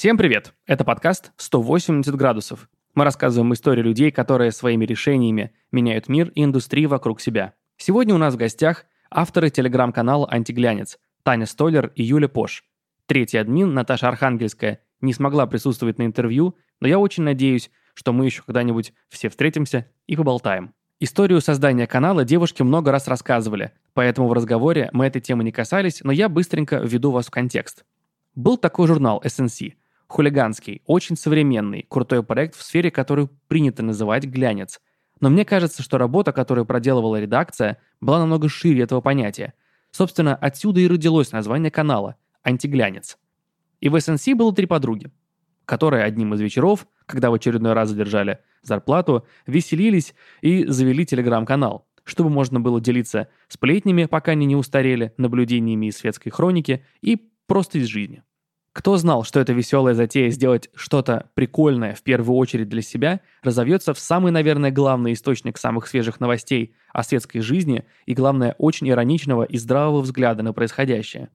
Всем привет! Это подкаст «180 градусов». Мы рассказываем истории людей, которые своими решениями меняют мир и индустрии вокруг себя. Сегодня у нас в гостях авторы телеграм-канала «Антиглянец» Таня Столер и Юля Пош. Третий админ Наташа Архангельская не смогла присутствовать на интервью, но я очень надеюсь, что мы еще когда-нибудь все встретимся и поболтаем. Историю создания канала девушки много раз рассказывали, поэтому в разговоре мы этой темы не касались, но я быстренько введу вас в контекст. Был такой журнал SNC, хулиганский, очень современный, крутой проект в сфере, которую принято называть глянец. Но мне кажется, что работа, которую проделывала редакция, была намного шире этого понятия. Собственно, отсюда и родилось название канала – «Антиглянец». И в SNC было три подруги, которые одним из вечеров, когда в очередной раз задержали зарплату, веселились и завели телеграм-канал, чтобы можно было делиться сплетнями, пока они не устарели, наблюдениями из светской хроники и просто из жизни. Кто знал, что эта веселая затея сделать что-то прикольное в первую очередь для себя разовьется в самый, наверное, главный источник самых свежих новостей о светской жизни и, главное, очень ироничного и здравого взгляда на происходящее.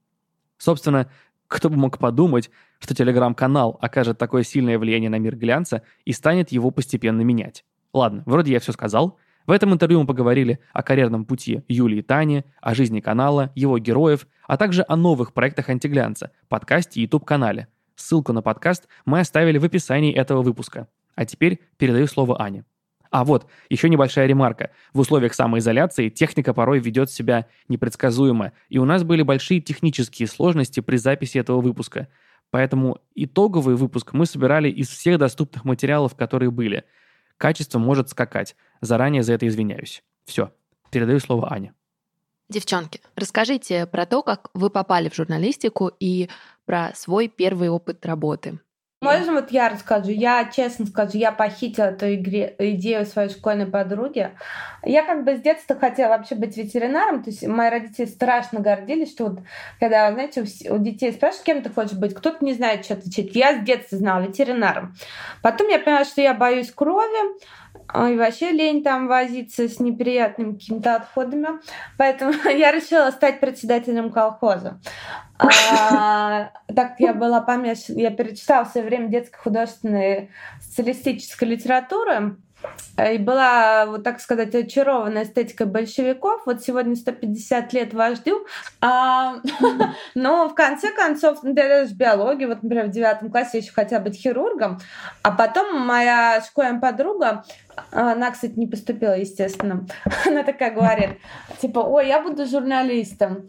Собственно, кто бы мог подумать, что телеграм-канал окажет такое сильное влияние на мир глянца и станет его постепенно менять. Ладно, вроде я все сказал. В этом интервью мы поговорили о карьерном пути Юлии и Тани, о жизни канала, его героев, а также о новых проектах антиглянца, подкасте и YouTube-канале. Ссылку на подкаст мы оставили в описании этого выпуска. А теперь передаю слово Ане. А вот, еще небольшая ремарка. В условиях самоизоляции техника порой ведет себя непредсказуемо, и у нас были большие технические сложности при записи этого выпуска. Поэтому итоговый выпуск мы собирали из всех доступных материалов, которые были. Качество может скакать. Заранее за это извиняюсь. Все. Передаю слово Ане. Девчонки, расскажите про то, как вы попали в журналистику и про свой первый опыт работы. Можно вот я расскажу? Я честно скажу, я похитила эту игре, идею своей школьной подруги. Я как бы с детства хотела вообще быть ветеринаром. То есть мои родители страшно гордились, что вот когда, знаете, у детей спрашивают, кем ты хочешь быть, кто-то не знает, что отвечать. Я с детства знала ветеринаром. Потом я поняла, что я боюсь крови, и вообще лень там возиться с неприятными какими-то отходами. Поэтому я решила стать председателем колхоза. А, так я была помешана. Я перечитала в свое время детской художественной социалистической литературы. И была, вот так сказать, очарована эстетикой большевиков. Вот сегодня 150 лет вождю. А, но в конце концов, ну, даже биологии, вот, например, в девятом классе я еще хотела быть хирургом. А потом моя школьная подруга она, кстати, не поступила, естественно. Она такая говорит, типа, ой, я буду журналистом.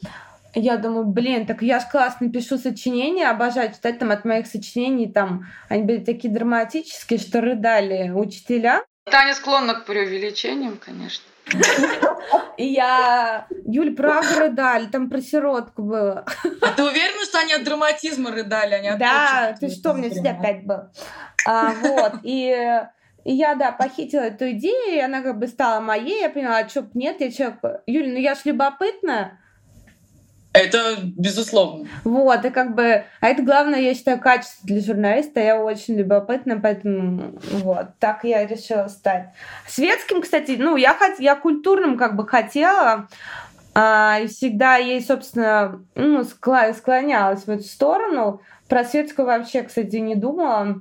Я думаю, блин, так я же классно пишу сочинения, обожаю читать там от моих сочинений, там они были такие драматические, что рыдали учителя. Таня склонна к преувеличениям, конечно. Я... Юль, правда рыдали, там про сиротку было. А ты уверена, что они от драматизма рыдали, а не от Да, ты что, у меня всегда опять был. А, вот, и и я, да, похитила эту идею, и она как бы стала моей. Я поняла, а что нет, я человек... Юля, ну я ж любопытная. Это безусловно. Вот, и как бы... А это главное, я считаю, качество для журналиста. Я очень любопытна, поэтому вот, так я решила стать. Светским, кстати, ну, я, хот... я культурным как бы хотела, а, и всегда ей, собственно, ну, склонялась в эту сторону. Про светскую вообще, кстати, не думала.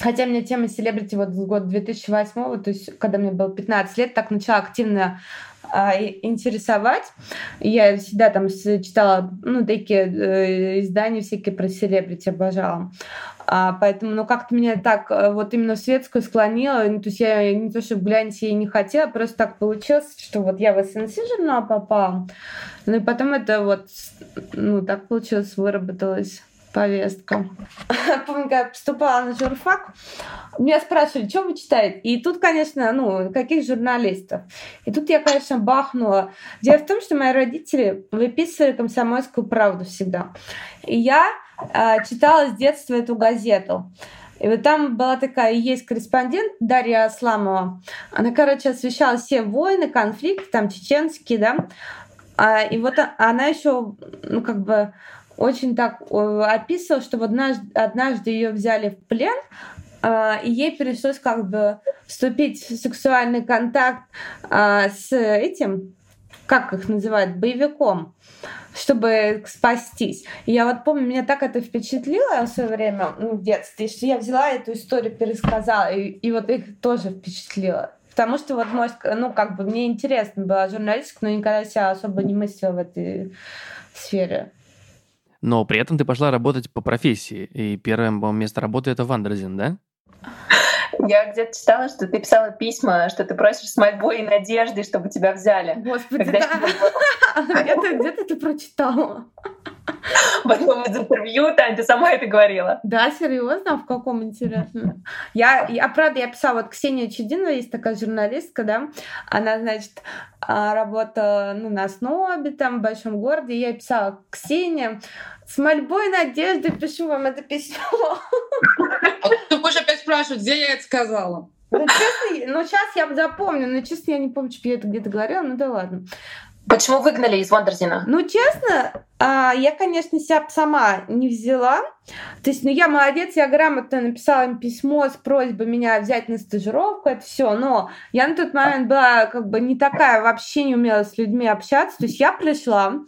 Хотя мне тема селебрити вот с года 2008, то есть когда мне было 15 лет, так начала активно интересовать. Я всегда там читала, ну, такие э, издания всякие про селебрити, обожала. А, поэтому, ну, как-то меня так э, вот именно в светскую склонило. Ну, то есть я не то, что в глянце я не хотела, просто так получилось, что вот я в СНС журнал попала. Ну, и потом это вот, ну, так получилось, выработалось повестка. Помню, когда поступала на журфак, меня спрашивали, что вы читаете? И тут, конечно, ну, каких журналистов? И тут я, конечно, бахнула. Дело в том, что мои родители выписывали комсомольскую правду всегда. И я э, читала с детства эту газету. И вот там была такая, есть корреспондент Дарья Асламова. Она, короче, освещала все войны, конфликты, там чеченские, да. А, и вот она еще, ну, как бы очень так описывал, что однажды, однажды ее взяли в плен, а, и ей пришлось как бы вступить в сексуальный контакт а, с этим как их называют, боевиком, чтобы спастись. И я вот помню, меня так это впечатлило в свое время, ну, в детстве, что я взяла эту историю, пересказала, и, и вот их тоже впечатлило. Потому что вот мой, ну, как бы мне интересно была журналистика, но никогда себя особо не мыслила в этой сфере. Но при этом ты пошла работать по профессии, и первое место работы это Wonderzine, да? Я где-то читала, что ты писала письма, что ты просишь с мольбой и надеждой, чтобы тебя взяли. Господи, Когда да. Где-то где ты прочитала. В одном из интервью, Тань, ты сама это говорила. Да, серьезно? В каком интересно? Я, я, правда, я писала, вот Ксения Чудинова есть такая журналистка, да, она, значит, а, работала ну, на основе там в большом городе, я писала, Ксения, с мольбой надежды пишу вам это письмо. А ты будешь опять спрашивать, где я это сказала? Ну, честно, ну, сейчас я запомню, но, честно, я не помню, что я это где-то говорила, ну да ладно. Почему выгнали из Вондерзина? Ну, честно, а, я, конечно, себя сама не взяла. То есть, ну, я молодец, я грамотно написала им письмо с просьбой меня взять на стажировку, это все. Но я на тот момент была как бы не такая, вообще не умела с людьми общаться. То есть, я пришла,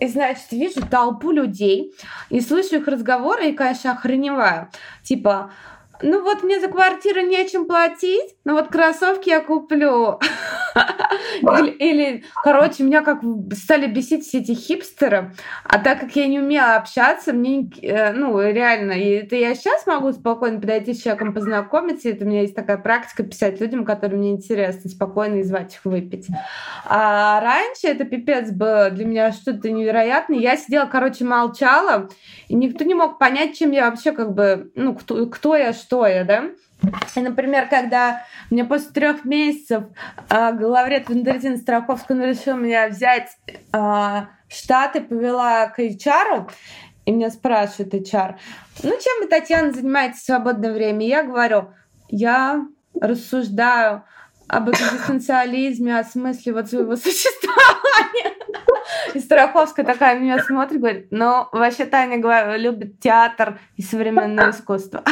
и, значит, вижу толпу людей, и слышу их разговоры, и, конечно, охреневаю. Типа, ну вот мне за квартиру нечем платить, но вот кроссовки я куплю. Или, или, короче, меня как стали бесить все эти хипстеры, а так как я не умела общаться, мне, э, ну, реально, это я сейчас могу спокойно подойти с человеком, познакомиться, это у меня есть такая практика писать людям, которые мне интересны, спокойно и звать их выпить. А раньше это пипец было для меня что-то невероятное. Я сидела, короче, молчала, и никто не мог понять, чем я вообще как бы, ну, кто, кто я, что я, да? И, например, когда мне после трех месяцев э, главред Wonderzine Страховская решила меня взять э, в штат и повела к HR, и меня спрашивает HR, ну, чем вы, Татьяна, занимаетесь в свободное время? И я говорю, я рассуждаю об экзистенциализме, о смысле вот своего существования. И Страховская такая меня смотрит, говорит, ну, вообще Таня любит театр и современное искусство.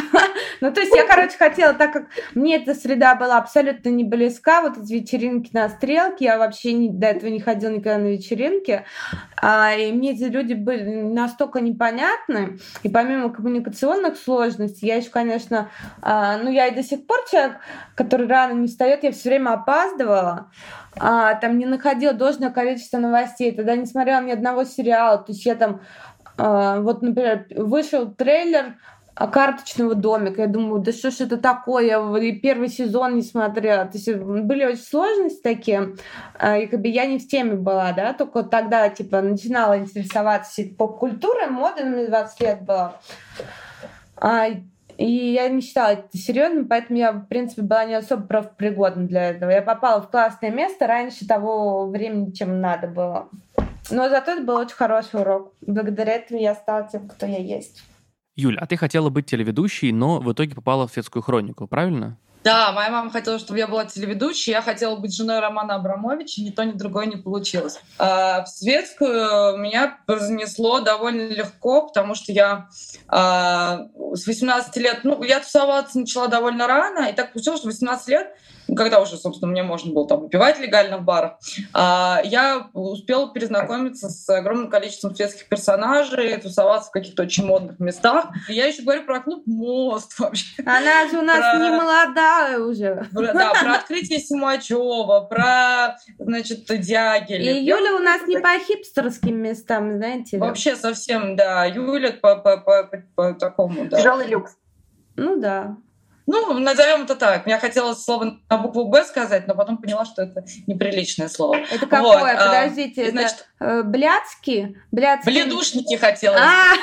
Ну, то есть я, короче, хотела, так как мне эта среда была абсолютно не близка, вот эти вечеринки на стрелке, я вообще не, до этого не ходила никогда на вечеринки, а, и мне эти люди были настолько непонятны, и помимо коммуникационных сложностей, я еще, конечно, а, ну, я и до сих пор человек, который рано не встает, я все время опаздывала, а, там не находила должное количество новостей, тогда не смотрела ни одного сериала. То есть я там, а, вот, например, вышел трейлер карточного домика. Я думаю, да что ж это такое? Я первый сезон не смотрела. То есть были очень сложности такие. А, и как бы я не в теме была, да, только тогда, типа, начинала интересоваться поп-культурой, модой, мне 20 лет было. А, и я не считала это серьезным, поэтому я, в принципе, была не особо профпригодна для этого. Я попала в классное место раньше того времени, чем надо было. Но зато это был очень хороший урок. Благодаря этому я стала тем, кто я есть. Юля, а ты хотела быть телеведущей, но в итоге попала в светскую хронику, правильно? Да, моя мама хотела, чтобы я была телеведущей. Я хотела быть женой Романа Абрамовича. Ни то, ни другое не получилось. А в светскую меня занесло довольно легко, потому что я а, с 18 лет... Ну, я тусоваться начала довольно рано. И так получилось, что в 18 лет когда уже, собственно, мне можно было там выпивать легально в барах, а, я успела перезнакомиться с огромным количеством светских персонажей, тусоваться в каких-то очень модных местах. И я еще говорю про клуб «Мост» вообще. Она же у нас про... не молодая уже. Про, да, про открытие Симачева, про, значит, Дягиль. И Юля у нас не по хипстерским местам, знаете. Вообще совсем, да. Юля по, по, по, по, по такому, да. Тяжелый люкс. Ну да. Ну, назовем это так. Я хотела слово на букву Б сказать, но потом поняла, что это неприличное слово. Это какое? Вот. А, Подождите, а, значит, это блядский? блядский? Бледушники хотела. А!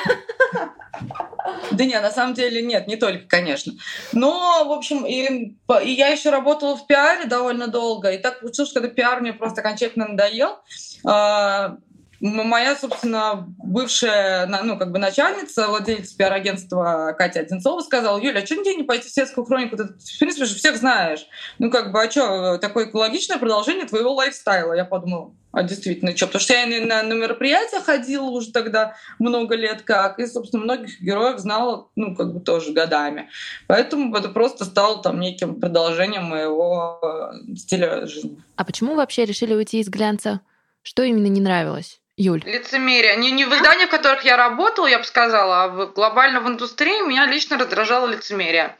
Да нет, на самом деле нет, не только, конечно. Но, в общем, и, и я еще работала в пиаре довольно долго, и так получилось, что когда пиар мне просто окончательно надоел, а, Моя, собственно, бывшая, ну, как бы начальница, владелец пиар-агентства Катя Одинцова сказала, Юля, а что тебе не пойти в светскую хронику? Ты, в принципе, же всех знаешь. Ну, как бы, а что, такое экологичное продолжение твоего лайфстайла? Я подумала, а действительно, что? Потому что я на, на мероприятия ходила уже тогда много лет как, и, собственно, многих героев знала, ну, как бы тоже годами. Поэтому это просто стало там неким продолжением моего э, стиля жизни. А почему вообще решили уйти из глянца? Что именно не нравилось? Юль. Лицемерие. Не, не в изданиях, в которых я работала, я бы сказала, а в, глобально в индустрии меня лично раздражало лицемерие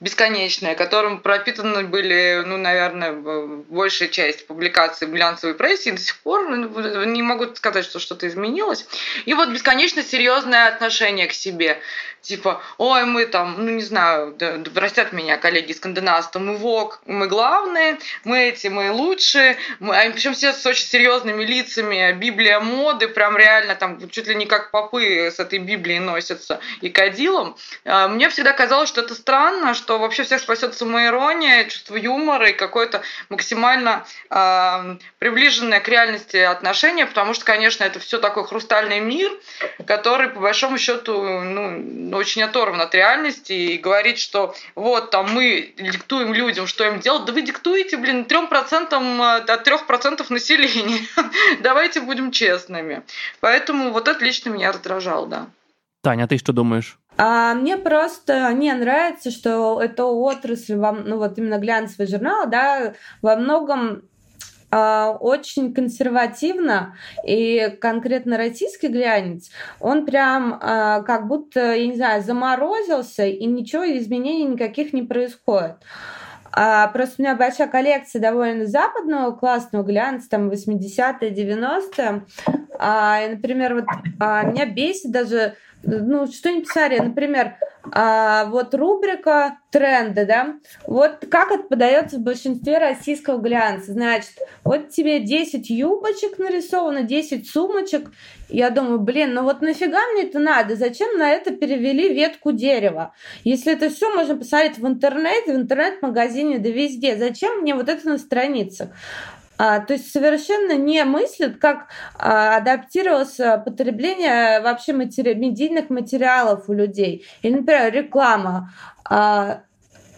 бесконечное, которым пропитаны были, ну, наверное, большая часть публикаций глянцевой прессе, и до сих пор ну, не могу сказать, что что-то изменилось. И вот бесконечно серьезное отношение к себе. Типа, ой, мы там, ну, не знаю, да, да простят меня коллеги из Скандинавства, мы ВОК, мы главные, мы эти, мы лучшие, мы, а причем все с очень серьезными лицами, Библия моды, прям реально там чуть ли не как попы с этой Библией носятся и кадилом. А, мне всегда казалось, что это странно, что вообще всех спасет самоирония, чувство юмора и какое-то максимально э, приближенное к реальности отношение, потому что, конечно, это все такой хрустальный мир, который, по большому счету, ну, очень оторван от реальности и говорит, что вот там мы диктуем людям, что им делать. Да вы диктуете, блин, трем процентам э, от трех процентов населения. Давайте будем честными. Поэтому вот это лично меня раздражало, да. Таня, а ты что думаешь? А мне просто не нравится, что эта отрасль, ну вот именно глянцевый журнал, да, во многом а, очень консервативно, и конкретно российский глянец, он прям а, как будто, я не знаю, заморозился, и ничего, изменений никаких не происходит. А, просто у меня большая коллекция довольно западного классного глянца, там 80-е, 90-е. А, и, например, вот меня бесит даже ну, что-нибудь писали, например, а, вот рубрика тренды, да, вот как это подается в большинстве российского глянца, значит, вот тебе 10 юбочек нарисовано, 10 сумочек, я думаю, блин, ну вот нафига мне это надо, зачем на это перевели ветку дерева, если это все можно посмотреть в интернете, в интернет-магазине, да везде, зачем мне вот это на страницах? А, то есть совершенно не мыслят, как а, адаптировалось потребление вообще матери... медийных материалов у людей. Или, например, реклама. А,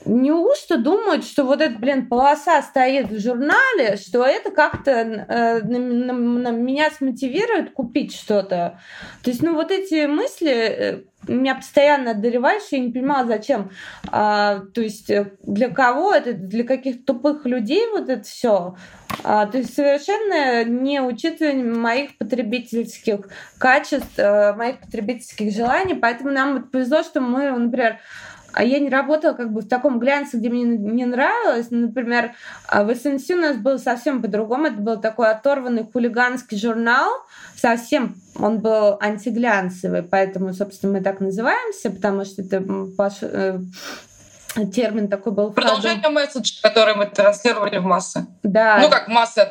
неужто думают, что вот эта, блин, полоса стоит в журнале, что это как-то э, на, на, на меня смотивирует купить что-то? То есть, ну, вот эти мысли э, меня постоянно одолеваешь, я не понимала, зачем. А, то есть, э, для кого это, для каких тупых людей вот это все. А, то есть, совершенно не учитывая моих потребительских качеств, э, моих потребительских желаний. Поэтому нам вот повезло, что мы, например, а я не работала как бы в таком глянце, где мне не нравилось. Например, а в СНС у нас было совсем по-другому. Это был такой оторванный хулиганский журнал. Совсем он был антиглянцевый, поэтому, собственно, мы так называемся, потому что это э, термин такой был. Продолжение месседжа, который мы транслировали в массы. Да. Ну, как массы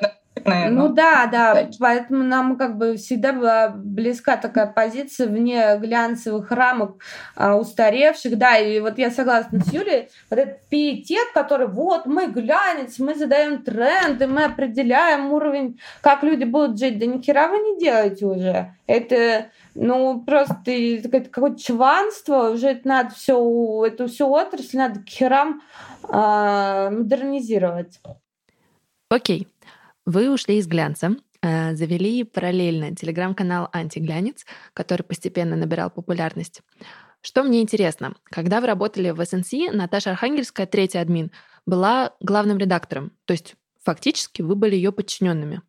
наверное. Ну да, да, да, поэтому нам как бы всегда была близка такая позиция вне глянцевых рамок а, устаревших, да, и вот я согласна с Юлей, вот этот пиетет, который вот мы глянец, мы задаем тренды, мы определяем уровень, как люди будут жить, да ни хера вы не делаете уже, это ну, просто какое-то чванство, уже это надо все, эту всю отрасль надо к херам э, модернизировать. Окей. Вы ушли из глянца, э, завели параллельно телеграм-канал «Антиглянец», который постепенно набирал популярность. Что мне интересно, когда вы работали в СНС, Наташа Архангельская, третий админ, была главным редактором, то есть фактически вы были ее подчиненными.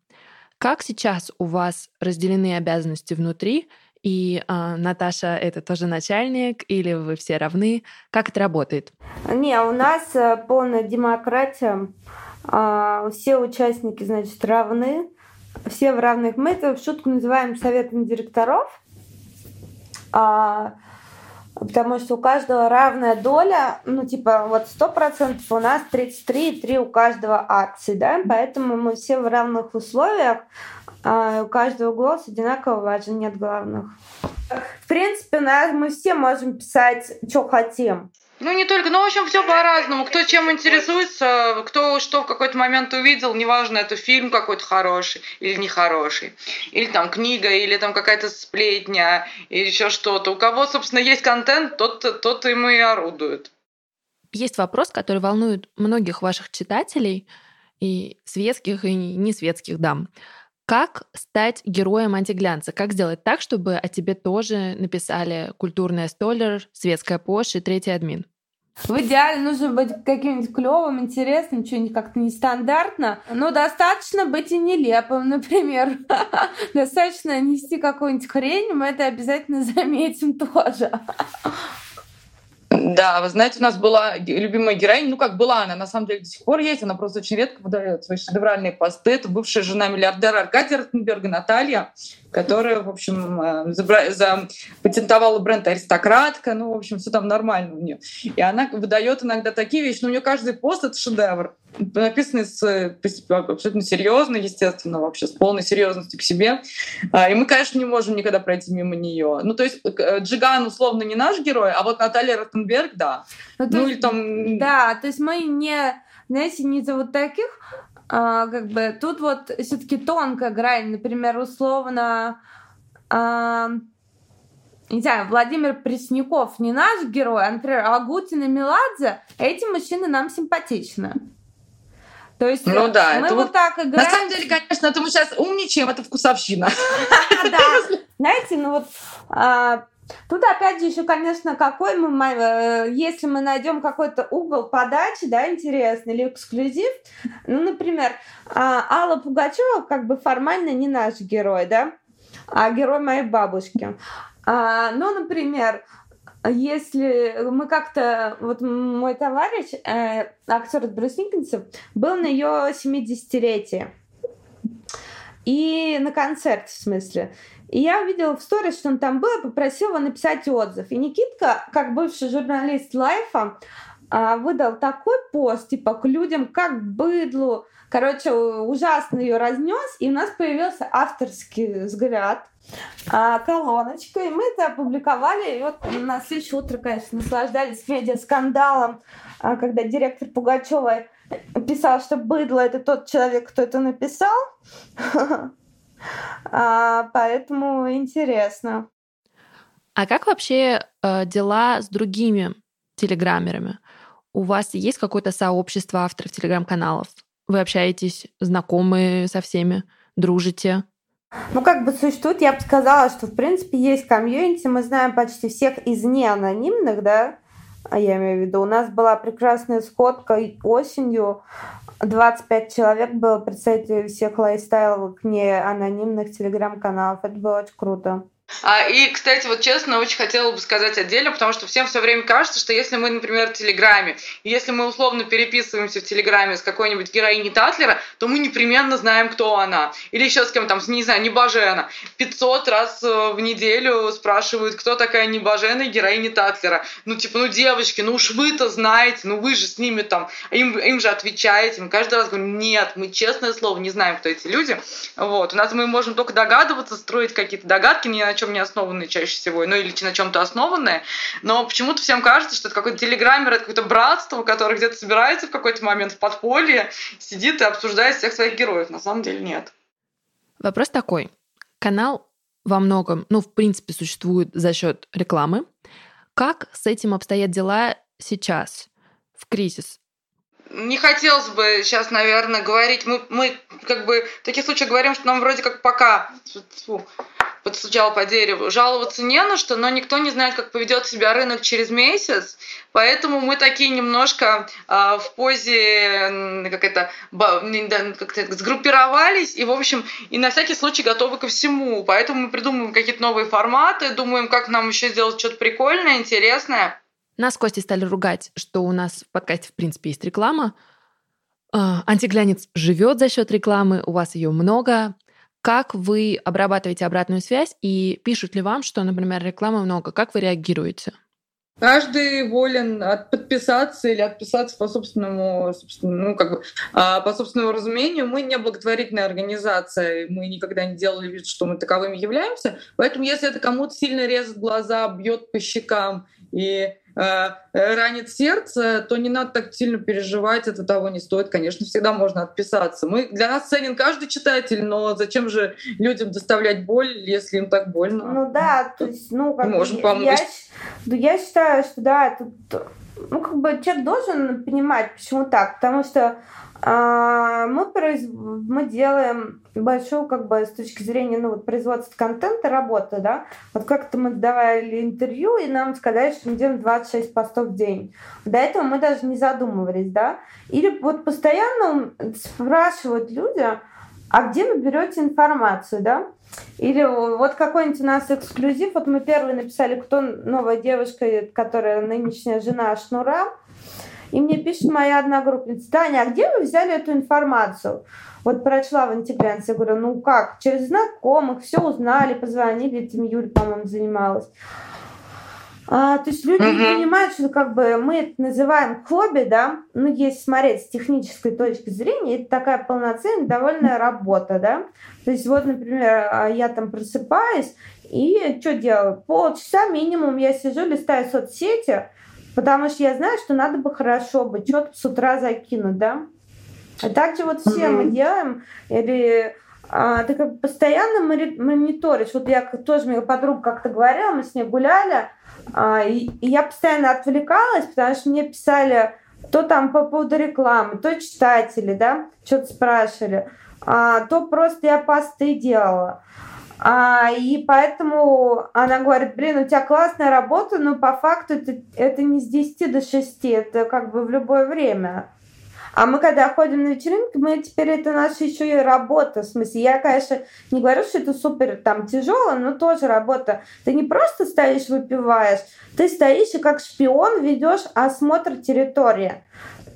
Как сейчас у вас разделены обязанности внутри, и э, Наташа это тоже начальник, или вы все равны? Как это работает? Не, у нас э, полная демократия. А, все участники, значит, равны, все в равных. Мы это в шутку называем советом директоров, а, потому что у каждого равная доля, ну, типа, вот 100% у нас 33, 3 у каждого акций, да, поэтому мы все в равных условиях, а у каждого голос одинаково важен, нет главных. В принципе, мы все можем писать, что хотим. Ну, не только, ну, в общем, все по-разному. Кто чем интересуется, кто что в какой-то момент увидел, неважно, это фильм какой-то хороший или нехороший, или там книга, или там какая-то сплетня, или еще что-то. У кого, собственно, есть контент, тот, тот им и орудует. Есть вопрос, который волнует многих ваших читателей, и светских, и не светских дам. Как стать героем антиглянца? Как сделать так, чтобы о тебе тоже написали культурная столер, светская пош и третий админ? В идеале нужно быть каким-нибудь клевым, интересным, что-нибудь как-то нестандартно. Но достаточно быть и нелепым, например. Достаточно нести какую-нибудь хрень, мы это обязательно заметим тоже. Да, вы знаете, у нас была любимая героиня, ну как была она, на самом деле до сих пор есть, она просто очень редко выдает свои шедевральные посты. Это бывшая жена миллиардера Аркадия Ротенберга Наталья, которая, в общем, э, запатентовала бренд «Аристократка», ну, в общем, все там нормально у нее. И она выдает иногда такие вещи, но у нее каждый пост — это шедевр написанный с, абсолютно серьезно, естественно, вообще с полной серьезностью к себе. А, и мы, конечно, не можем никогда пройти мимо нее. Ну, то есть э, Джиган условно не наш герой, а вот Наталья Ротенберг, да. Ну, ну есть, или там... Да, то есть мы не, знаете, не за вот таких, а, как бы тут вот все-таки тонкая грань, например, условно, а, не знаю, Владимир Пресняков не наш герой, а, например, Агутин и Меладзе, эти мужчины нам симпатичны. То есть ну, да, мы вот, вот так играем. На самом деле, конечно, это мы сейчас умничаем, это вкусовщина. Да, знаете, ну вот а, Тут опять же еще, конечно, какой мы, э, если мы найдем какой-то угол подачи, да, интересный или эксклюзив, ну, например, а, Алла Пугачева как бы формально не наш герой, да, а герой моей бабушки. А, ну, например, если мы как-то, вот мой товарищ, э, актер Брюс Никонсов, был на ее 70-летие. И на концерте, в смысле. И я увидела в сторис, что он там был, и попросила его написать отзыв. И Никитка, как бывший журналист Лайфа, а, выдал такой пост, типа, к людям, как быдлу. Короче, ужасно ее разнес, и у нас появился авторский взгляд, а, колоночка, и мы это опубликовали, и вот на следующее утро, конечно, наслаждались медиа-скандалом, а, когда директор Пугачева писал, что быдло это тот человек, кто это написал. А, поэтому интересно. А как вообще э, дела с другими телеграммерами? У вас есть какое-то сообщество авторов телеграм-каналов? Вы общаетесь, знакомы со всеми, дружите? Ну, как бы существует, я бы сказала, что, в принципе, есть комьюнити, мы знаем почти всех из неанонимных, да, а я имею в виду. У нас была прекрасная сходка осенью, 25 человек было представителей всех лайфстайловых неанонимных телеграм-каналов. Это было очень круто. А, и, кстати, вот честно, очень хотела бы сказать отдельно, потому что всем все время кажется, что если мы, например, в Телеграме, если мы условно переписываемся в Телеграме с какой-нибудь героиней Татлера, то мы непременно знаем, кто она. Или еще с кем там, не знаю, Небожена. 500 раз э, в неделю спрашивают, кто такая Небожена и героиня Татлера. Ну, типа, ну, девочки, ну уж вы-то знаете, ну вы же с ними там, им, им же отвечаете. Мы каждый раз говорим, нет, мы, честное слово, не знаем, кто эти люди. Вот. У нас мы можем только догадываться, строить какие-то догадки, не чем не основанные чаще всего, ну или на чем-то основанные, но почему-то всем кажется, что это какой-то телеграммер, это какое-то братство, которое где-то собирается в какой-то момент в подполье, сидит и обсуждает всех своих героев. На самом деле нет. Вопрос такой. Канал во многом, ну, в принципе, существует за счет рекламы. Как с этим обстоят дела сейчас, в кризис? не хотелось бы сейчас, наверное, говорить. Мы, мы как бы в таких случаях говорим, что нам вроде как пока фу, подстучал по дереву. Жаловаться не на что, но никто не знает, как поведет себя рынок через месяц. Поэтому мы такие немножко э, в позе, как это, как это, сгруппировались и, в общем, и на всякий случай готовы ко всему. Поэтому мы придумываем какие-то новые форматы, думаем, как нам еще сделать что-то прикольное, интересное. Нас с Костей стали ругать, что у нас в подкасте, в принципе, есть реклама. А, антиглянец живет за счет рекламы, у вас ее много. Как вы обрабатываете обратную связь и пишут ли вам, что, например, рекламы много? Как вы реагируете? Каждый волен от подписаться или отписаться по собственному, ну, как бы, а, по собственному разумению. Мы не благотворительная организация, мы никогда не делали вид, что мы таковыми являемся. Поэтому, если это кому-то сильно резает глаза, бьет по щекам и Э, ранит сердце, то не надо так сильно переживать, это того не стоит. Конечно, всегда можно отписаться. Мы, для нас ценен каждый читатель, но зачем же людям доставлять боль, если им так больно? Ну да, то есть, ну, как можем помочь. Я, я считаю, что да, тут ну, как бы человек должен понимать, почему так. Потому что мы, произ... мы делаем большую, как бы, с точки зрения ну, вот, производства контента работу, да. Вот как-то мы давали интервью, и нам сказали, что мы делаем 26 постов в день. До этого мы даже не задумывались, да. Или вот постоянно спрашивают люди, а где вы берете информацию, да? Или вот какой-нибудь у нас эксклюзив, вот мы первые написали, кто новая девушка, которая нынешняя жена Шнура, и мне пишет моя одногруппница, Таня, а где вы взяли эту информацию? Вот прочла в антиглянце, я говорю, ну как, через знакомых, все узнали, позвонили, этим Юль, по-моему, занималась. А, то есть люди не понимают, что как бы мы это называем хобби, да, ну, если смотреть с технической точки зрения, это такая полноценная, довольная работа, да. То есть вот, например, а, я там просыпаюсь, и что делаю? Полчаса минимум я сижу, листаю соцсети, потому что я знаю, что надо бы хорошо бы что-то с утра закинуть, да. А также вот все mm-hmm. мы делаем, или а, ты как бы постоянно мониторишь. Вот я тоже, моя подруга как-то говорила, мы с ней гуляли, а, и, и я постоянно отвлекалась, потому что мне писали то там по поводу рекламы, то читатели, да, что-то спрашивали, а, то просто я посты делала. А, и поэтому она говорит, блин, у тебя классная работа, но по факту это, это не с 10 до 6, это как бы в любое время. А мы когда ходим на вечеринки, мы теперь это наша еще и работа. В смысле, я, конечно, не говорю, что это супер там тяжело, но тоже работа. Ты не просто стоишь, выпиваешь, ты стоишь и как шпион ведешь осмотр территории.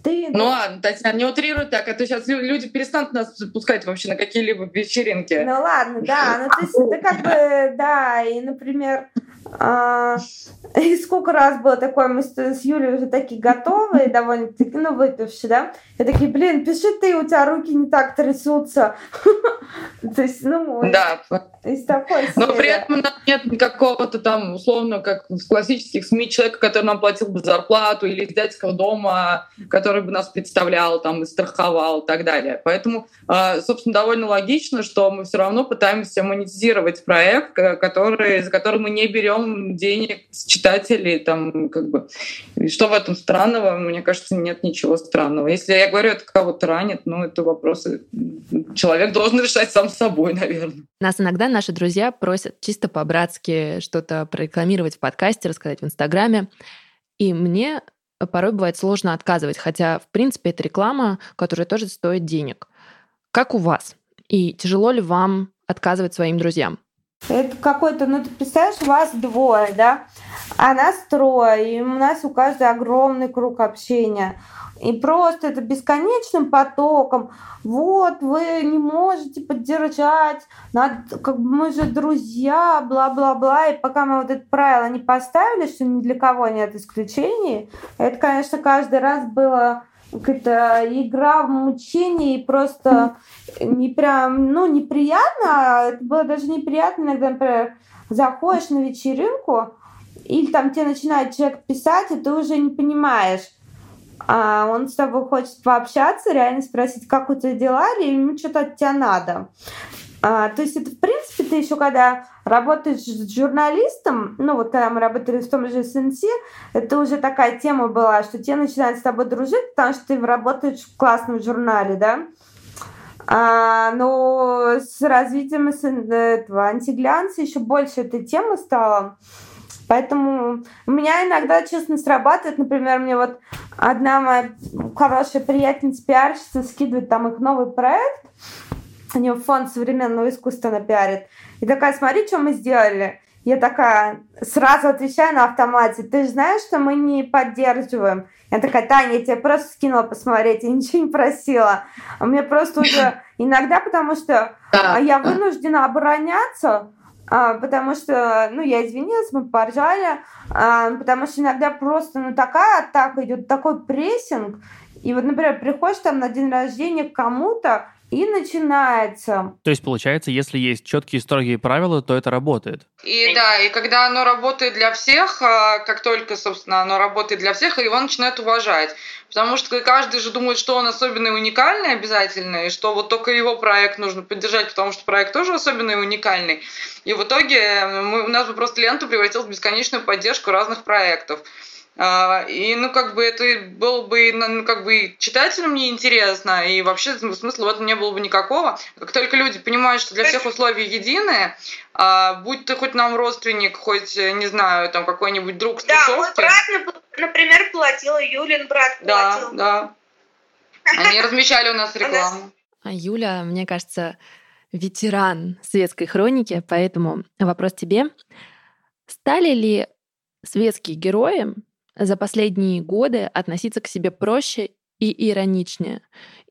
Ты... Ну ладно, Татьяна, не утрируй так, а то сейчас люди перестанут нас пускать вообще на какие-либо вечеринки. Ну ладно, да, ну то есть ты как бы, да, и, например, а, и сколько раз было такое, мы с, с Юлей уже такие готовые, довольно-таки, ну, выпившие, да? И такие, блин, пиши ты, у тебя руки не так трясутся. То есть, ну, да. из такой Но при этом нет какого-то там, условно, как в классических СМИ, человека, который нам платил бы зарплату, или из дядьского дома, который бы нас представлял, там, и страховал и так далее. Поэтому, а, собственно, довольно логично, что мы все равно пытаемся монетизировать проект, который, за который мы не берем денег с читателей, там, как бы, и что в этом странного? Мне кажется, нет ничего странного. Если я говорю, это кого-то ранит, ну, это вопросы человек должен решать сам собой, наверное. Нас иногда наши друзья просят чисто по-братски что-то прорекламировать в подкасте, рассказать в Инстаграме. И мне порой бывает сложно отказывать, хотя, в принципе, это реклама, которая тоже стоит денег. Как у вас? И тяжело ли вам отказывать своим друзьям? Это какой-то, ну ты представляешь, вас двое, да, а нас трое, и у нас у каждого огромный круг общения. И просто это бесконечным потоком. Вот, вы не можете поддержать, надо, как бы мы же друзья, бла-бла-бла. И пока мы вот это правило не поставили, что ни для кого нет исключений, это, конечно, каждый раз было какая-то игра в мучение и просто не прям, ну, неприятно, а это было даже неприятно, иногда, например, заходишь на вечеринку, или там тебе начинает человек писать, и ты уже не понимаешь, а он с тобой хочет пообщаться, реально спросить, как у тебя дела, или ему что-то от тебя надо. А, то есть это, в принципе, ты еще когда работаешь с журналистом, ну вот когда мы работали в том же СНС, это уже такая тема была, что те начинают с тобой дружить, потому что ты работаешь в классном журнале, да. А, но с развитием этого антиглянца еще больше этой темы стала. Поэтому у меня иногда, честно, срабатывает, например, мне вот одна моя хорошая приятельница пиарщица скидывает там их новый проект, у нее фонд современного искусства напиарит. И такая, смотри, что мы сделали. Я такая сразу отвечаю на автомате. Ты же знаешь, что мы не поддерживаем. Я такая, Таня, я тебе просто скинула посмотреть, я ничего не просила. А мне просто уже иногда, потому что я вынуждена обороняться, потому что, ну, я извинилась, мы поржали, а, потому что иногда просто, ну, такая атака идет, такой прессинг, и вот, например, приходишь там на день рождения к кому-то, и начинается. То есть, получается, если есть четкие строгие правила, то это работает. И да, и когда оно работает для всех, а, как только, собственно, оно работает для всех, его начинают уважать. Потому что каждый же думает, что он особенный и уникальный обязательно, и что вот только его проект нужно поддержать, потому что проект тоже особенный и уникальный. И в итоге мы, у нас бы просто лента превратилась в бесконечную поддержку разных проектов. А, и, ну, как бы это было бы, ну, как бы читателям неинтересно, и вообще смысла в этом не было бы никакого. Как только люди понимают, что для всех условия единые, а, будь ты хоть нам родственник, хоть, не знаю, там какой-нибудь друг с Да, мой брат, например, платил, Юлин брат платил. Да, да. Они размещали у нас рекламу. А Юля, мне кажется, ветеран светской хроники, поэтому вопрос тебе. Стали ли светские герои за последние годы относиться к себе проще и ироничнее?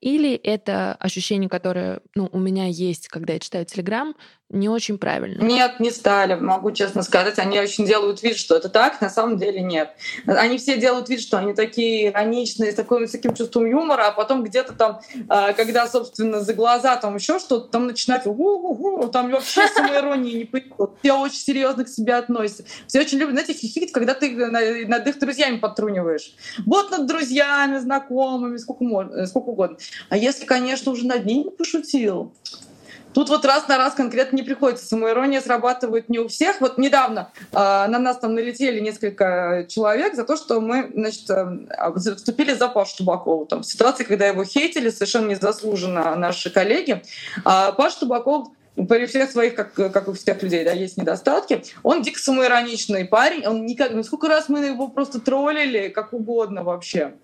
Или это ощущение, которое ну, у меня есть, когда я читаю Телеграм, не очень правильно? Нет, не стали, могу честно сказать. Они очень делают вид, что это так, на самом деле нет. Они все делают вид, что они такие ироничные, с, таким, с таким чувством юмора, а потом где-то там, а, когда, собственно, за глаза там еще что-то, там начинают у-у-у, там вообще самоиронии не появилось. Все очень серьезно к себе относятся. Все очень любят, знаете, хихикать, когда ты над их друзьями подтруниваешь. Вот над друзьями, знакомыми, сколько, можно, сколько угодно. А если, конечно, уже над ними пошутил, Тут вот раз на раз конкретно не приходится. Самоирония срабатывает не у всех. Вот недавно э, на нас там налетели несколько человек за то, что мы значит, э, вступили за Пашу Тубакову. Там, в ситуации, когда его хейтили совершенно незаслуженно наши коллеги. А Паша Тубаков при всех своих, как, как у всех людей, да, есть недостатки. Он дико самоироничный парень. Он никак, ну, сколько раз мы его просто троллили, как угодно вообще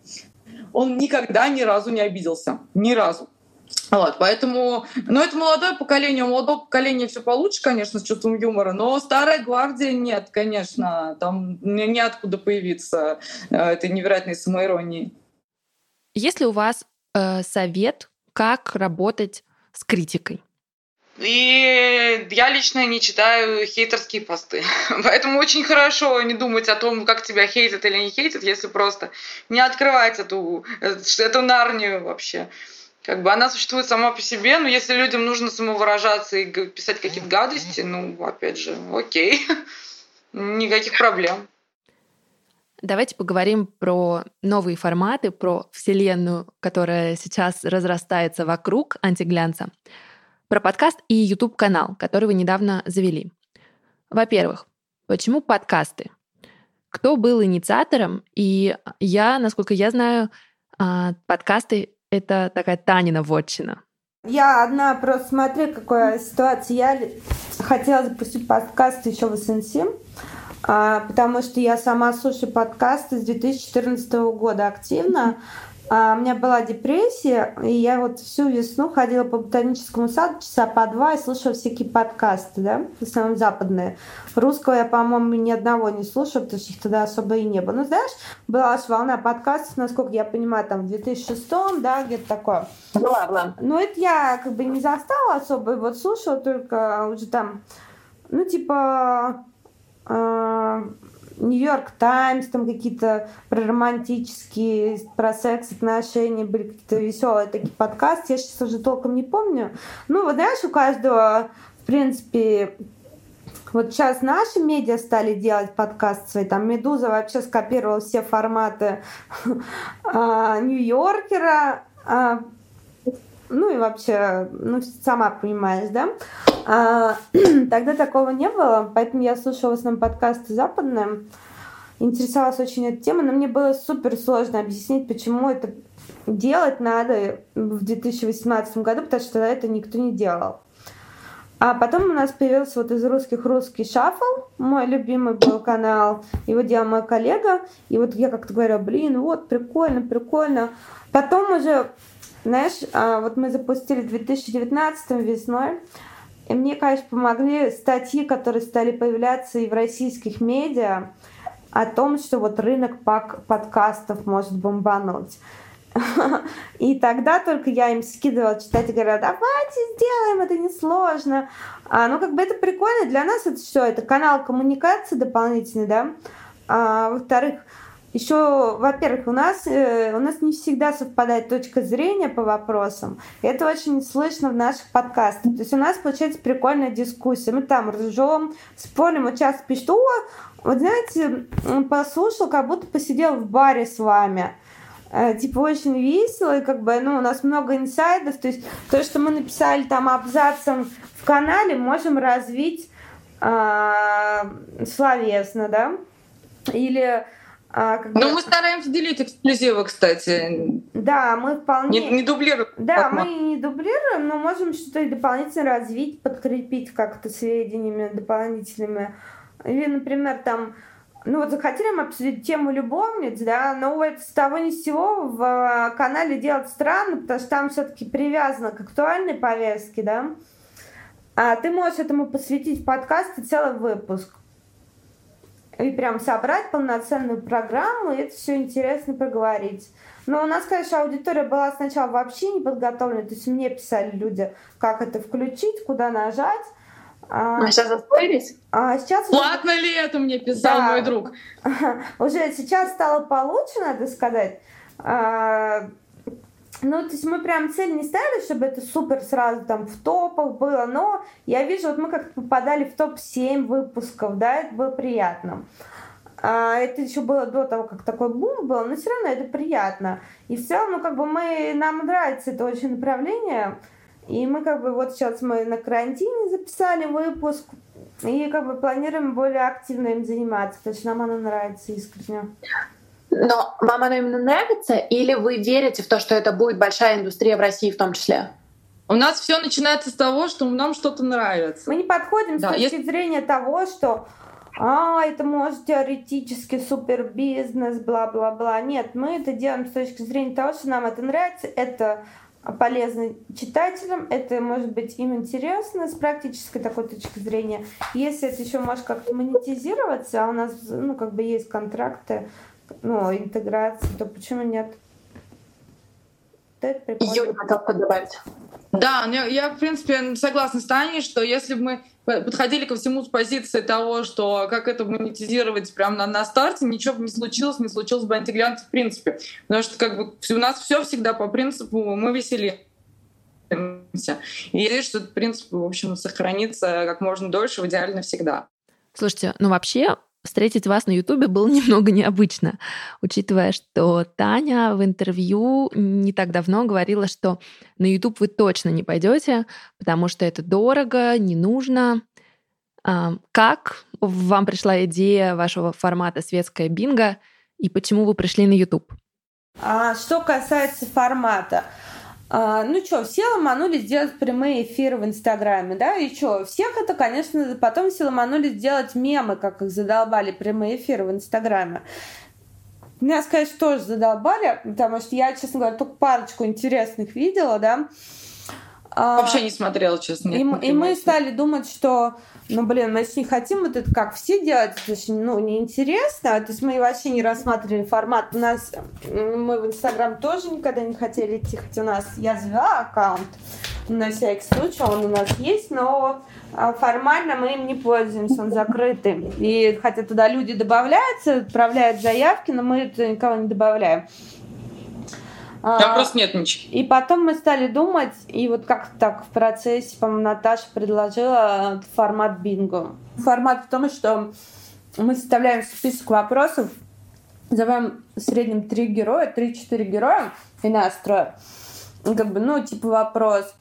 он никогда ни разу не обиделся. Ни разу. Вот, поэтому, ну, это молодое поколение, у молодого поколения все получше, конечно, с чувством юмора, но старая гвардия нет, конечно, там неоткуда появиться э, этой невероятной самоиронии. Есть ли у вас э, совет, как работать с критикой? И я лично не читаю хейтерские посты. Поэтому очень хорошо не думать о том, как тебя хейтят или не хейтят, если просто не открывать эту, эту нарнию вообще. Как бы она существует сама по себе, но если людям нужно самовыражаться и писать какие-то гадости, ну, опять же, окей, никаких проблем. Давайте поговорим про новые форматы, про вселенную, которая сейчас разрастается вокруг антиглянца про подкаст и YouTube-канал, который вы недавно завели. Во-первых, почему подкасты? Кто был инициатором? И я, насколько я знаю, а, подкасты — это такая Танина вотчина. Я одна просто смотрю, какая ситуация. Я хотела запустить подкаст еще в СНС, а, потому что я сама слушаю подкасты с 2014 года активно. А, у меня была депрессия, и я вот всю весну ходила по ботаническому саду часа по два и слушала всякие подкасты, да, в основном западные. Русского я, по-моему, ни одного не слушала, потому что их тогда особо и не было. Ну, знаешь, была аж волна подкастов, насколько я понимаю, там в 2006 да, где-то такое. Была, была. Ну, это я как бы не застала особо, и вот слушала только уже там, ну, типа... Нью-Йорк Таймс, там какие-то про романтические, про секс, отношения, были какие-то веселые такие подкасты. Я сейчас уже толком не помню. Ну, вот знаешь, у каждого, в принципе, вот сейчас наши медиа стали делать подкаст свои. Там Медуза вообще скопировала все форматы а, Нью-Йоркера. Ну и вообще, ну, сама понимаешь, да? А, тогда такого не было, поэтому я слушала в основном подкасты западные, интересовалась очень этой темой, но мне было супер сложно объяснить, почему это делать надо в 2018 году, потому что это никто не делал. А потом у нас появился вот из русских русский шаффл, мой любимый был канал, его делал мой коллега, и вот я как-то говорю, блин, вот прикольно, прикольно. Потом уже знаешь, а, вот мы запустили в 2019 весной, и мне, конечно, помогли статьи, которые стали появляться и в российских медиа о том, что вот рынок подкастов может бомбануть. И тогда только я им скидывала читать и говорила, давайте сделаем, это несложно. А, ну, как бы это прикольно. Для нас это все, это канал коммуникации дополнительный, да. А, во-вторых, еще, во-первых, у нас, э, у нас не всегда совпадает точка зрения по вопросам. Это очень слышно в наших подкастах. То есть у нас получается прикольная дискуссия. Мы там ржем, спорим. Вот часто пишут, о, вот знаете, послушал, как будто посидел в баре с вами э, типа очень весело, и как бы, ну, у нас много инсайдов, то есть то, что мы написали там абзацем в канале, можем развить э, словесно, да, или А, как ну, мы стараемся делить эксклюзивы, кстати. Да, мы вполне... Не, не дублируем. Да, мы не дублируем, но можем что-то и дополнительно развить, подкрепить как-то сведениями дополнительными. Или, например, там ну вот захотели мы обсудить тему любовниц, да, но это с того ни с сего в а, канале делать странно, потому что там все-таки привязано к актуальной повестке, да. А ты можешь этому посвятить в подкасте целый выпуск. И прям собрать полноценную программу, и это все интересно поговорить. Но у нас, конечно, аудитория была сначала вообще не подготовлена, то есть мне писали люди, как это включить, куда нажать. А, а сейчас заспорились? А сейчас Платно уже... ли это мне писал да, мой друг? Уже сейчас стало получше, надо сказать. А, ну, то есть мы прям цель не ставили, чтобы это супер сразу там в топах было, но я вижу, вот мы как-то попадали в топ-7 выпусков, да, это было приятно. А, это еще было до того, как такой бум был, но все равно это приятно. И в целом, ну, как бы мы, нам нравится это очень направление, и мы как бы вот сейчас мы на карантине записали выпуск, и как бы планируем более активно им заниматься, потому что нам оно нравится искренне. Но вам оно именно нравится, или вы верите в то, что это будет большая индустрия в России в том числе? У нас все начинается с того, что нам что-то нравится. Мы не подходим да, с точки если... зрения того, что а, это может теоретически супер бизнес, бла-бла-бла. Нет, мы это делаем с точки зрения того, что нам это нравится, это полезно читателям, это может быть им интересно с практической такой точки зрения. Если это еще может как-то монетизироваться, а у нас ну, как бы есть контракты, ну, интеграции, то почему нет? Юля хотела добавить. Да, я, я, в принципе, согласна с Таней, что если бы мы подходили ко всему с позиции того, что как это монетизировать прямо на, на старте, ничего бы не случилось, не случилось бы антиглянцы в принципе. Потому что как бы у нас все всегда по принципу мы веселее. И я что этот принцип, в общем, сохранится как можно дольше, в идеально всегда. Слушайте, ну вообще встретить вас на Ютубе было немного необычно, учитывая, что Таня в интервью не так давно говорила, что на Ютуб вы точно не пойдете, потому что это дорого, не нужно. А, как вам пришла идея вашего формата «Светская бинго» и почему вы пришли на Ютуб? А, что касается формата, а, ну что, все ломанулись делать прямые эфиры в Инстаграме, да, и что, всех это, конечно, потом все ломанулись делать мемы, как их задолбали прямые эфиры в Инстаграме. Меня, конечно, тоже задолбали, потому что я, честно говоря, только парочку интересных видела, да. А, Вообще не смотрела, честно. И, и мы стали думать, что ну, блин, мы если не хотим вот это как все делать, это очень, ну, неинтересно. То есть мы вообще не рассматривали формат. У нас, мы в Инстаграм тоже никогда не хотели идти, хотя у нас, я завела аккаунт, на всякий случай, он у нас есть, но а, формально мы им не пользуемся, он закрытый. И хотя туда люди добавляются, отправляют заявки, но мы никого не добавляем. Там а, просто нет ничего. И потом мы стали думать, и вот как так в процессе, по-моему, Наташа предложила формат бинго. Формат в том, что мы составляем список вопросов, называем в среднем три героя, три-четыре героя, и нас трое. Как бы, ну, типа вопрос.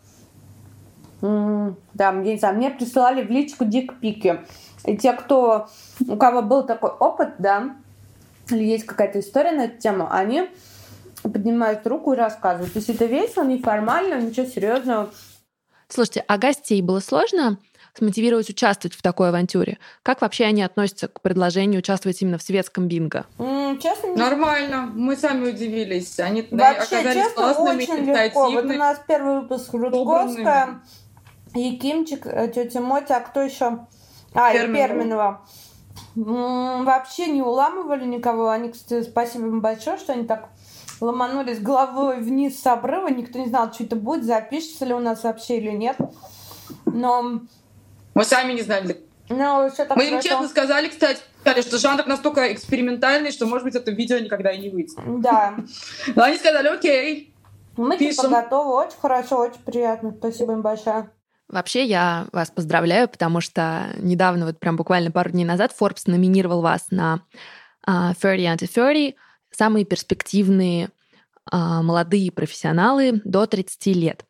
Да, мне, не знаю, мне присылали в личку дикпики. И те, кто, у кого был такой опыт, да, или есть какая-то история на эту тему, они поднимают руку и рассказывают. То есть это весело, неформально, ничего серьезного. Слушайте, а гостей было сложно смотивировать участвовать в такой авантюре? Как вообще они относятся к предложению участвовать именно в светском бинго? Mm, честно, не... Нормально. Мы сами удивились. Они вообще, оказались честно, классными, очень легко. Вот у нас первый выпуск Рудковская, Якимчик, э, тетя Мотя, а кто еще? А, Перминова. и Перминова. Вообще не уламывали никого. Они, кстати, спасибо им большое, что они так ломанулись головой вниз с обрыва, никто не знал, что это будет, запишется ли у нас вообще или нет. Но... Мы сами не знали. Но все так Мы им честно сказали, кстати, сказали, что жанр настолько экспериментальный, что, может быть, это видео никогда и не выйдет. Да. Но они сказали, окей, Мы типа пишем. типа готовы, очень хорошо, очень приятно. Спасибо им большое. Вообще, я вас поздравляю, потому что недавно, вот прям буквально пару дней назад, Forbes номинировал вас на uh, 30 under 30 самые перспективные а, молодые профессионалы до 30 лет.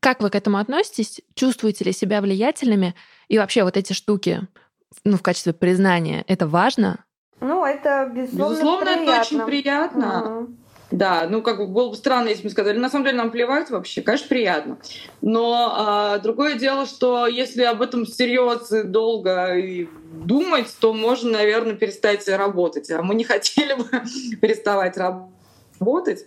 Как вы к этому относитесь? Чувствуете ли себя влиятельными? И вообще вот эти штуки ну, в качестве признания, это важно? Ну, это безусловно, Безусловно, приятно. это очень приятно. Мгм. Да, ну как бы было бы странно, если бы мы сказали, на самом деле нам плевать вообще, конечно, приятно. Но а, другое дело, что если об этом всерьез и долго и думать, то можно, наверное, перестать работать. А мы не хотели бы переставать работать.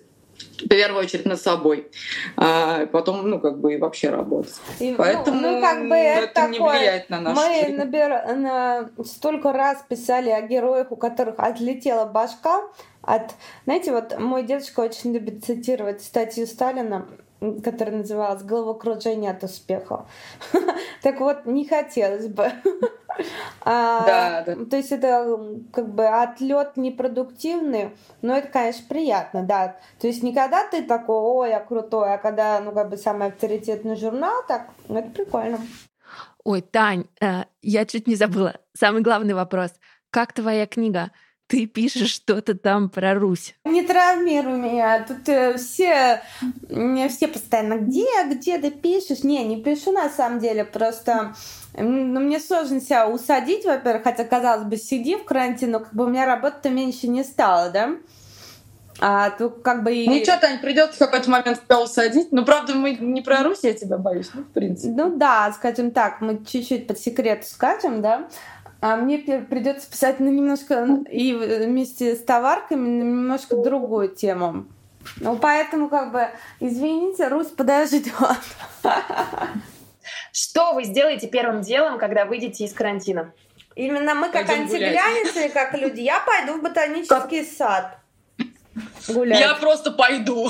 В первую очередь над собой, а потом, ну, как бы и вообще работать. И, ну, Поэтому ну, как бы это, это не такое, влияет на нашу Мы жизнь. набира- на... столько раз писали о героях, у которых отлетела башка от... Знаете, вот мой дедушка очень любит цитировать статью Сталина, которая называлась «Головокружение от успеха». Так вот, не хотелось бы. А, Да, да. То есть это как бы отлет непродуктивный, но это, конечно, приятно, да. То есть не когда ты такой, ой, я крутой, а когда, ну, как бы самый авторитетный журнал, так, ну, это прикольно. Ой, Тань, э, я чуть не забыла. Самый главный вопрос. Как твоя книга? Ты пишешь что-то там про Русь. Не травмируй меня. Тут э, все, мне все постоянно, где, где ты пишешь? Не, не пишу на самом деле, просто ну, мне сложно себя усадить, во-первых, хотя, казалось бы, сиди в карантине, но как бы у меня работы меньше не стало, да? А тут как бы и... Ничего, Тань, придется в какой-то момент тебя усадить. Ну, правда, мы не про Русь, я тебя боюсь, ну, в принципе. Ну да, скажем так, мы чуть-чуть под секрет скажем, да. А мне придется писать ну, немножко и вместе с товарками на немножко другую тему. Ну, поэтому, как бы, извините, Русь подождет. Что вы сделаете первым делом, когда выйдете из карантина? Именно мы, как Пойдем гулять. антигляницы, как люди, я пойду в ботанический сад гулять. Я просто пойду.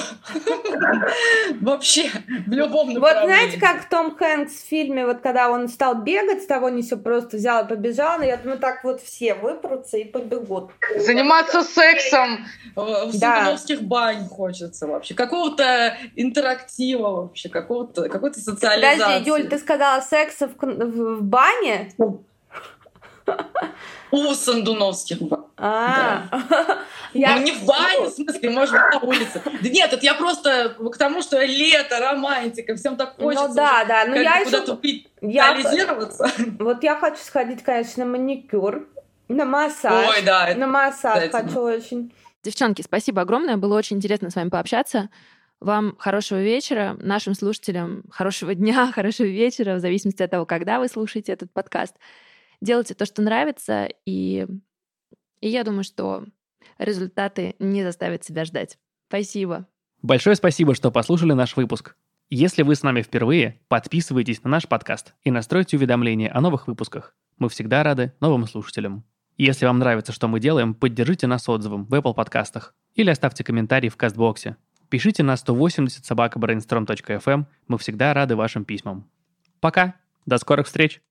Вообще, в любом Вот знаете, как Том Хэнкс в фильме, вот когда он стал бегать, с того не все просто взял и побежал, но я думаю, так вот все выпрутся и побегут. Заниматься сексом в Да. сунгановских бань хочется вообще. Какого-то интерактива вообще, какого-то, какой-то социализации. Подожди, Юль, ты сказала секса в, кон- в- в бане? У сандуновских. А, я... Ну не в бане, в смысле, может быть, на улице. Да нет, это я просто к тому, что лето, романтика, всем так хочется. Ну да, да, ну я куда-то еще... Я... Вот я хочу сходить, конечно, на маникюр, на массаж. Ой, да, это На массаж хочу очень. Девчонки, спасибо огромное. Было очень интересно с вами пообщаться. Вам хорошего вечера, нашим слушателям хорошего дня, хорошего вечера, в зависимости от того, когда вы слушаете этот подкаст. Делайте то, что нравится, и, и я думаю, что результаты не заставят себя ждать. Спасибо. Большое спасибо, что послушали наш выпуск. Если вы с нами впервые, подписывайтесь на наш подкаст и настройте уведомления о новых выпусках. Мы всегда рады новым слушателям. Если вам нравится, что мы делаем, поддержите нас отзывом в Apple подкастах или оставьте комментарий в Кастбоксе. Пишите на 180 собака мы всегда рады вашим письмам. Пока, до скорых встреч!